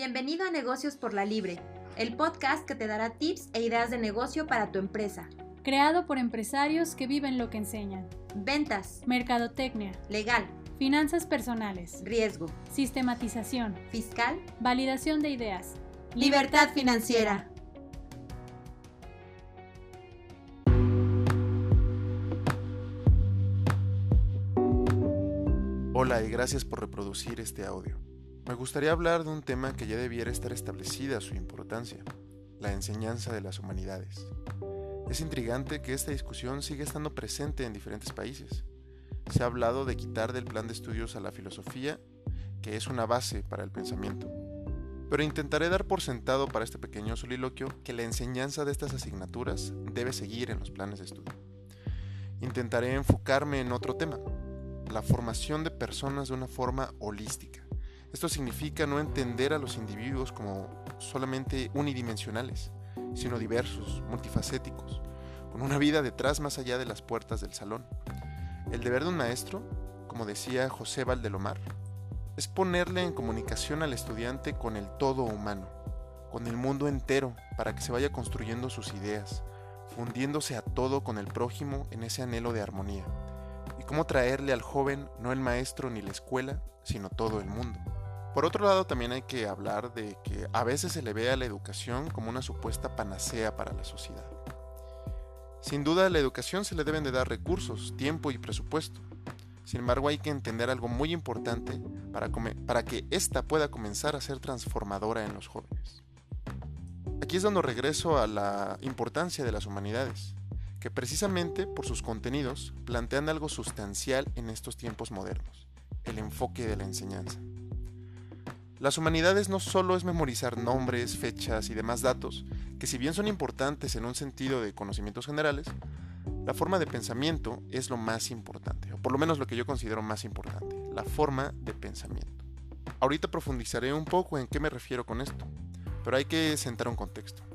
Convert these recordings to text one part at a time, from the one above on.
Bienvenido a Negocios por la Libre, el podcast que te dará tips e ideas de negocio para tu empresa. Creado por empresarios que viven lo que enseñan. Ventas, Mercadotecnia, legal, finanzas personales, riesgo, sistematización, fiscal, validación de ideas. libertad financiera. Hola y gracias por reproducir este audio. Me gustaría hablar de un tema que ya debiera estar establecida su importancia, la enseñanza de las humanidades. Es intrigante que esta discusión siga estando presente en diferentes países. Se ha hablado de quitar del plan de estudios a la filosofía, que es una base para el pensamiento. Pero intentaré dar por sentado para este pequeño soliloquio que la enseñanza de estas asignaturas debe seguir en los planes de estudio. Intentaré enfocarme en otro tema, la formación de personas de una forma holística. Esto significa no entender a los individuos como solamente unidimensionales, sino diversos, multifacéticos, con una vida detrás más allá de las puertas del salón. El deber de un maestro, como decía José Valdelomar, es ponerle en comunicación al estudiante con el todo humano, con el mundo entero, para que se vaya construyendo sus ideas, fundiéndose a todo con el prójimo en ese anhelo de armonía y cómo traerle al joven no el maestro ni la escuela, sino todo el mundo. Por otro lado, también hay que hablar de que a veces se le ve a la educación como una supuesta panacea para la sociedad. Sin duda, a la educación se le deben de dar recursos, tiempo y presupuesto. Sin embargo, hay que entender algo muy importante para, que ésta pueda comenzar a ser transformadora en los jóvenes. Aquí es donde regreso a la importancia de las humanidades que precisamente por sus contenidos plantean algo sustancial en estos tiempos modernos, el enfoque de la enseñanza. Las humanidades no solo es memorizar nombres, fechas y demás datos, que si bien son importantes en un sentido de conocimientos generales, la forma de pensamiento es lo más importante, o por lo menos lo que yo considero más importante, la forma de pensamiento. Ahorita profundizaré un poco en qué me refiero con esto, pero hay que sentar un contexto.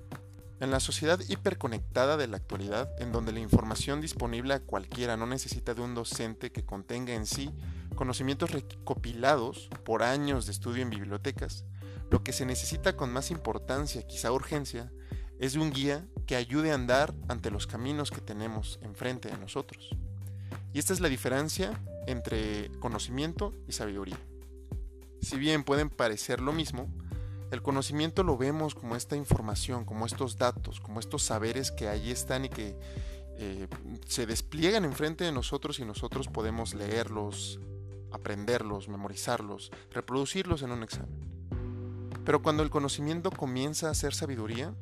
En la sociedad hiperconectada de la actualidad, en donde la información disponible a cualquiera no necesita de un docente que contenga en sí conocimientos recopilados por años de estudio en bibliotecas, lo que se necesita con más importancia, quizá urgencia, es de un guía que ayude a andar ante los caminos que tenemos enfrente de nosotros. Y esta es la diferencia entre conocimiento y sabiduría. Si bien pueden parecer lo mismo, el conocimiento lo vemos como esta información, como estos datos, como estos saberes que allí están y que eh, se despliegan enfrente de nosotros y nosotros podemos leerlos, aprenderlos, memorizarlos, reproducirlos en un examen. Pero cuando el conocimiento comienza a ser sabiduría,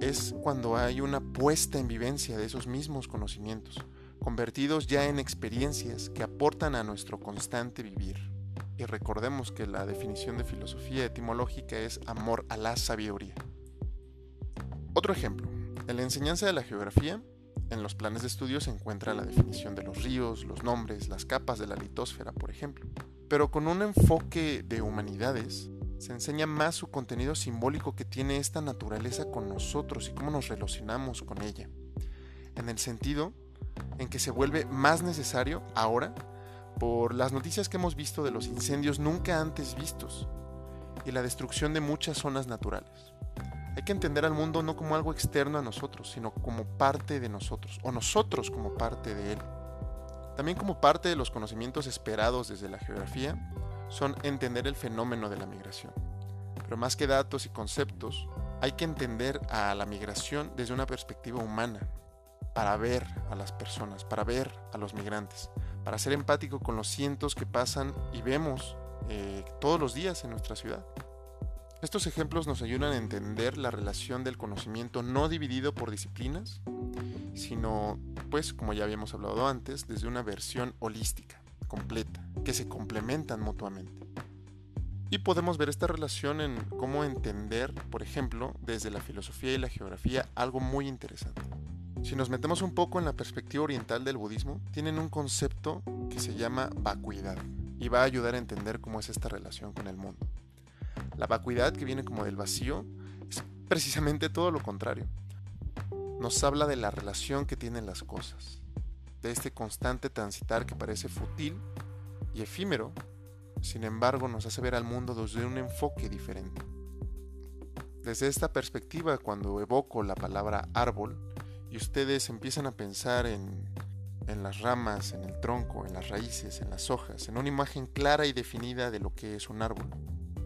es cuando hay una puesta en vivencia de esos mismos conocimientos, convertidos ya en experiencias que aportan a nuestro constante vivir. Y recordemos que la definición de filosofía etimológica es amor a la sabiduría. Otro ejemplo, en la enseñanza de la geografía, en los planes de estudio se encuentra la definición de los ríos, los nombres, las capas de la litosfera, por ejemplo. Pero con un enfoque de humanidades, se enseña más su contenido simbólico que tiene esta naturaleza con nosotros y cómo nos relacionamos con ella. En el sentido en que se vuelve más necesario ahora por las noticias que hemos visto de los incendios nunca antes vistos y la destrucción de muchas zonas naturales. Hay que entender al mundo no como algo externo a nosotros, sino como parte de nosotros, o nosotros como parte de él. También como parte de los conocimientos esperados desde la geografía, son entender el fenómeno de la migración. Pero más que datos y conceptos, hay que entender a la migración desde una perspectiva humana, para ver a las personas, para ver a los migrantes, para ser empático con los cientos que pasan y vemos eh, todos los días en nuestra ciudad. Estos ejemplos nos ayudan a entender la relación del conocimiento no dividido por disciplinas, sino, pues, como ya habíamos hablado antes, desde una versión holística, completa, que se complementan mutuamente. Y podemos ver esta relación en cómo entender, por ejemplo, desde la filosofía y la geografía, algo muy interesante. Si nos metemos un poco en la perspectiva oriental del budismo, tienen un concepto que se llama vacuidad y va a ayudar a entender cómo es esta relación con el mundo. La vacuidad, que viene como del vacío, es precisamente todo lo contrario. Nos habla de la relación que tienen las cosas, de este constante transitar que parece fútil y efímero, sin embargo nos hace ver al mundo desde un enfoque diferente. Desde esta perspectiva, cuando evoco la palabra árbol y ustedes empiezan a pensar en, las ramas, en el tronco, en las raíces, en las hojas, en una imagen clara y definida de lo que es un árbol.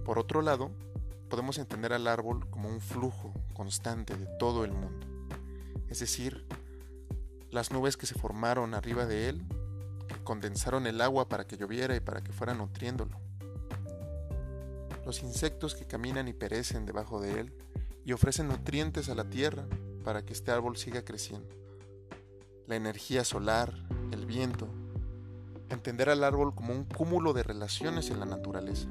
Por otro lado, podemos entender al árbol como un flujo constante de todo el mundo. Es decir, las nubes que se formaron arriba de él, que condensaron el agua para que lloviera y para que fuera nutriéndolo. Los insectos que caminan y perecen debajo de él y ofrecen nutrientes a la tierra para que este árbol siga creciendo. La energía solar, el viento, entender al árbol como un cúmulo de relaciones en la naturaleza.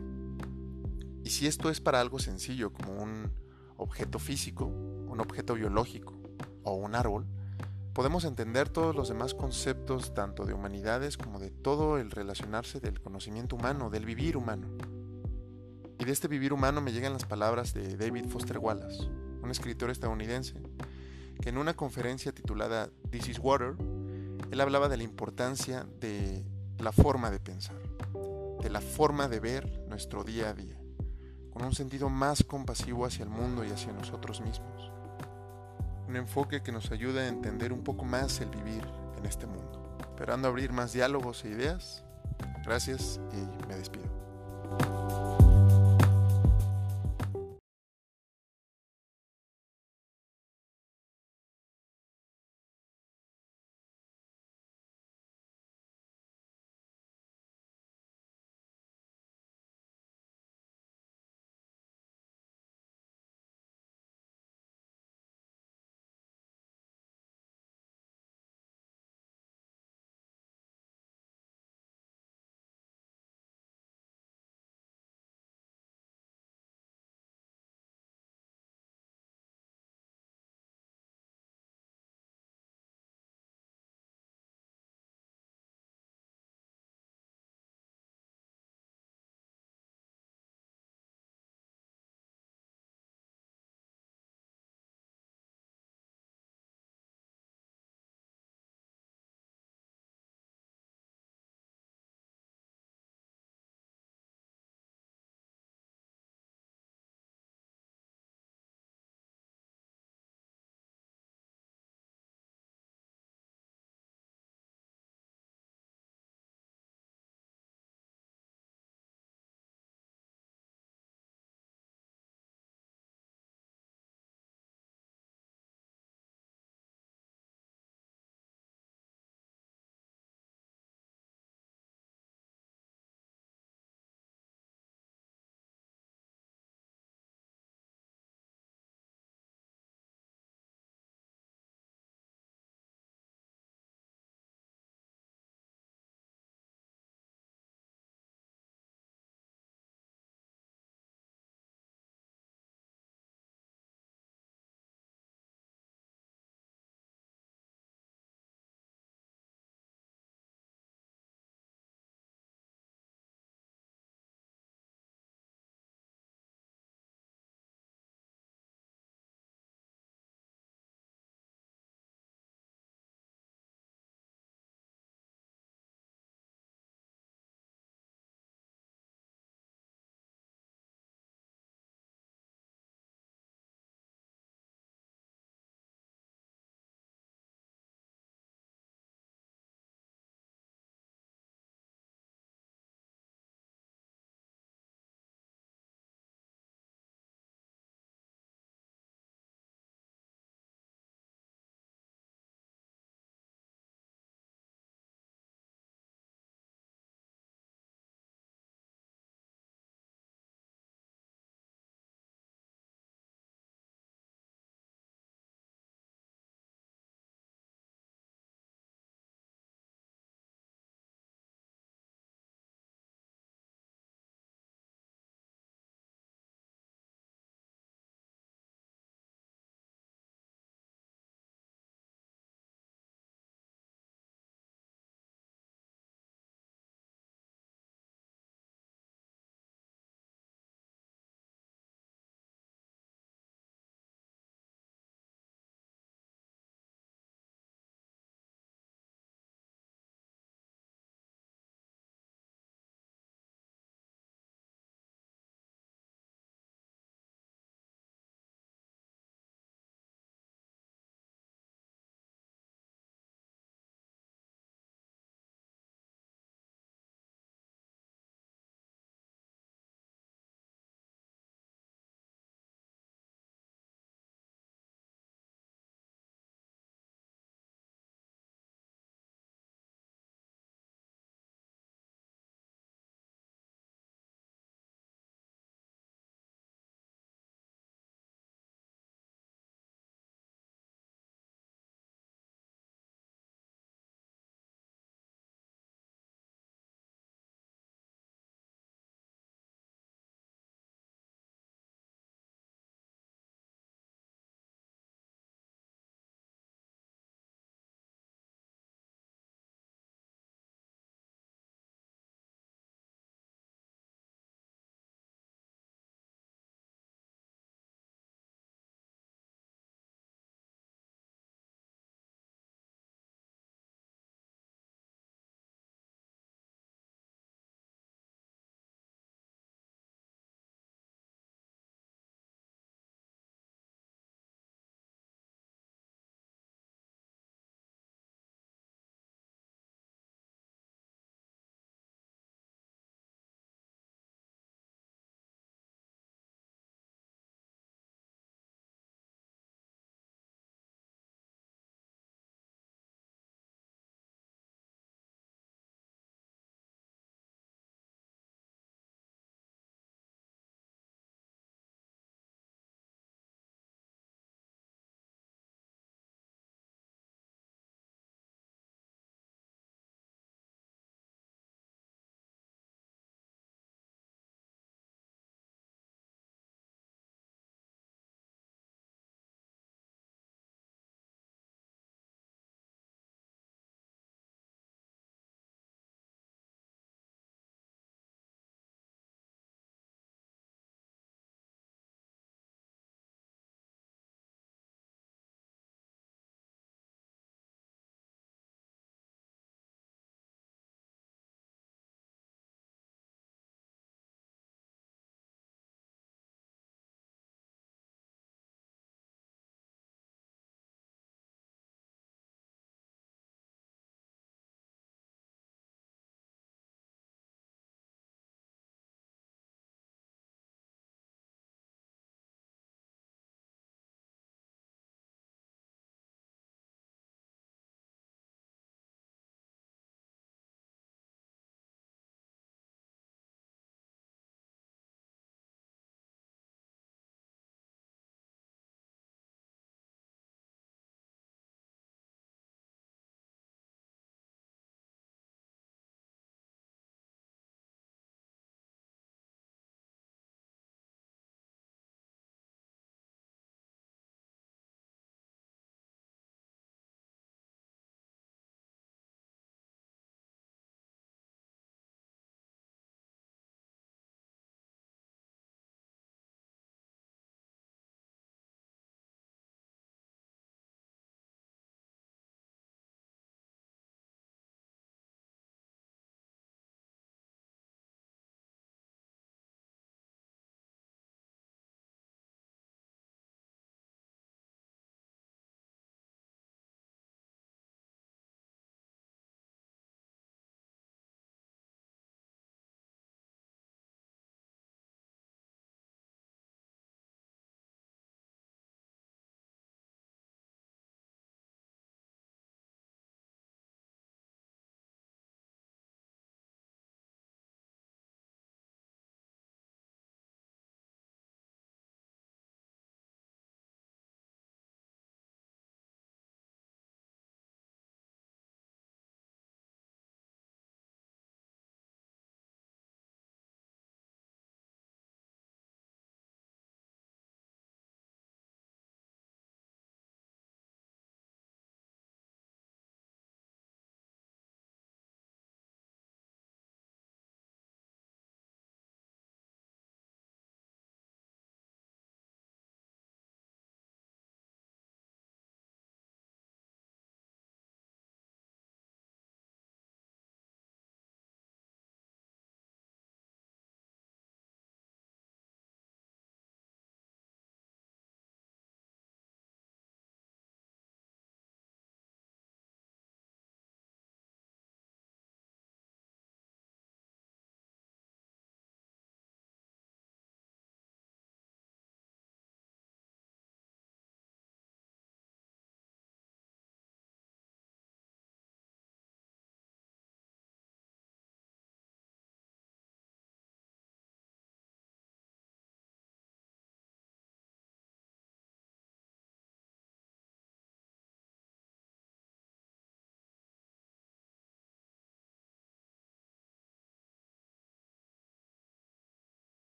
Y si esto es para algo sencillo como un objeto físico, un objeto biológico o un árbol, podemos entender todos los demás conceptos tanto de humanidades como de todo el relacionarse del conocimiento humano, del vivir humano. Y de este vivir humano me llegan las palabras de David Foster Wallace, un escritor estadounidense, que en una conferencia titulada This is Water, él hablaba de la importancia de la forma de pensar, de la forma de ver nuestro día a día con un sentido más compasivo hacia el mundo y hacia nosotros mismos. Un enfoque que nos ayuda a entender un poco más el vivir en este mundo. Esperando abrir más diálogos e ideas. Gracias y me despido.